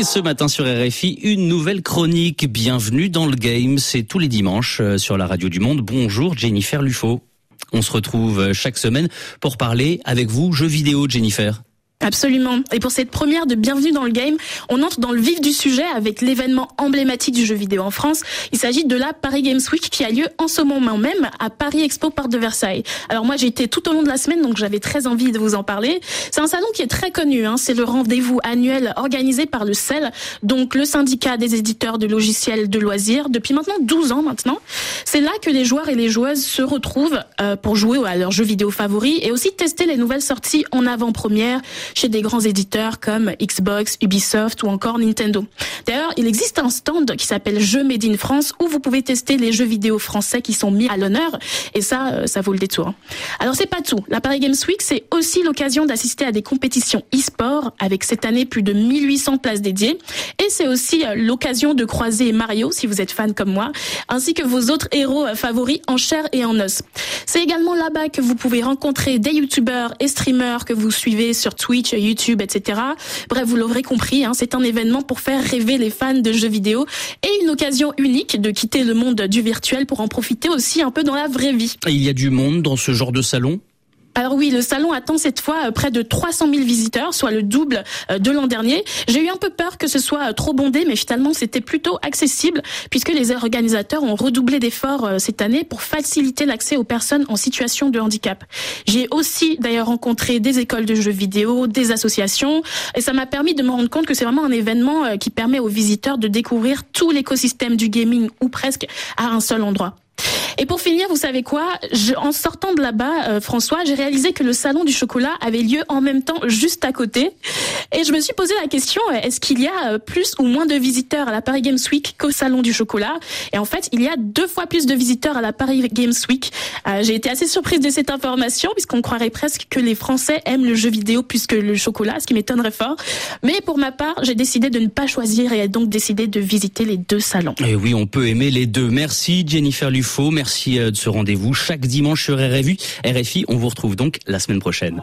Et ce matin sur RFI, une nouvelle chronique. Bienvenue dans le game. C'est tous les dimanches euh, sur la radio du monde. Bonjour Jennifer Lufo. On se retrouve euh, chaque semaine pour parler avec vous jeux vidéo, Jennifer. Absolument. Et pour cette première de Bienvenue dans le Game, on entre dans le vif du sujet avec l'événement emblématique du jeu vidéo en France. Il s'agit de la Paris Games Week qui a lieu en ce moment même à Paris Expo Porte de Versailles. Alors moi j'ai été tout au long de la semaine donc j'avais très envie de vous en parler. C'est un salon qui est très connu, hein. c'est le rendez-vous annuel organisé par le CEL, donc le syndicat des éditeurs de logiciels de loisirs, depuis maintenant 12 ans maintenant. C'est là que les joueurs et les joueuses se retrouvent euh, pour jouer à leurs jeux vidéo favoris et aussi tester les nouvelles sorties en avant-première chez des grands éditeurs comme Xbox, Ubisoft ou encore Nintendo. D'ailleurs, il existe un stand qui s'appelle Jeux Made in France où vous pouvez tester les jeux vidéo français qui sont mis à l'honneur et ça, euh, ça vaut le détour. Alors c'est pas tout. La Paris Games Week, c'est aussi l'occasion d'assister à des compétitions e-sport avec cette année plus de 1800 places dédiées et c'est aussi euh, l'occasion de croiser Mario si vous êtes fan comme moi, ainsi que vos autres héros euh, favoris en chair et en os. C'est également là-bas que vous pouvez rencontrer des youtubeurs et streamers que vous suivez sur Twitch YouTube, etc. Bref, vous l'aurez compris, hein, c'est un événement pour faire rêver les fans de jeux vidéo et une occasion unique de quitter le monde du virtuel pour en profiter aussi un peu dans la vraie vie. Il y a du monde dans ce genre de salon? Alors oui, le salon attend cette fois euh, près de 300 000 visiteurs, soit le double euh, de l'an dernier. J'ai eu un peu peur que ce soit euh, trop bondé, mais finalement c'était plutôt accessible puisque les organisateurs ont redoublé d'efforts cette année pour faciliter l'accès aux personnes en situation de handicap. J'ai aussi d'ailleurs rencontré des écoles de jeux vidéo, des associations, et ça m'a permis de me rendre compte que c'est vraiment un événement qui permet aux visiteurs de découvrir tout l'écosystème du gaming ou presque à un seul endroit. Et pour finir, vous savez quoi? En sortant de là-bas, euh, François, j'ai réalisé que le salon du chocolat avait lieu en même temps juste à côté. Et je me suis posé la question euh, est-ce qu'il y a euh, plus ou moins de visiteurs à la Paris Games Week qu'au salon du chocolat? Et en fait, il y a deux fois plus de visiteurs à la Paris Games Week. j'ai été assez surprise de cette information puisqu'on croirait presque que les Français aiment le jeu vidéo plus que le chocolat, ce qui m'étonnerait fort. Mais pour ma part, j'ai décidé de ne pas choisir et donc décidé de visiter les deux salons. Et oui, on peut aimer les deux. Merci Jennifer Lufo. Merci euh, de ce rendez-vous chaque dimanche sur RFI. RFI, on vous retrouve donc la semaine prochaine.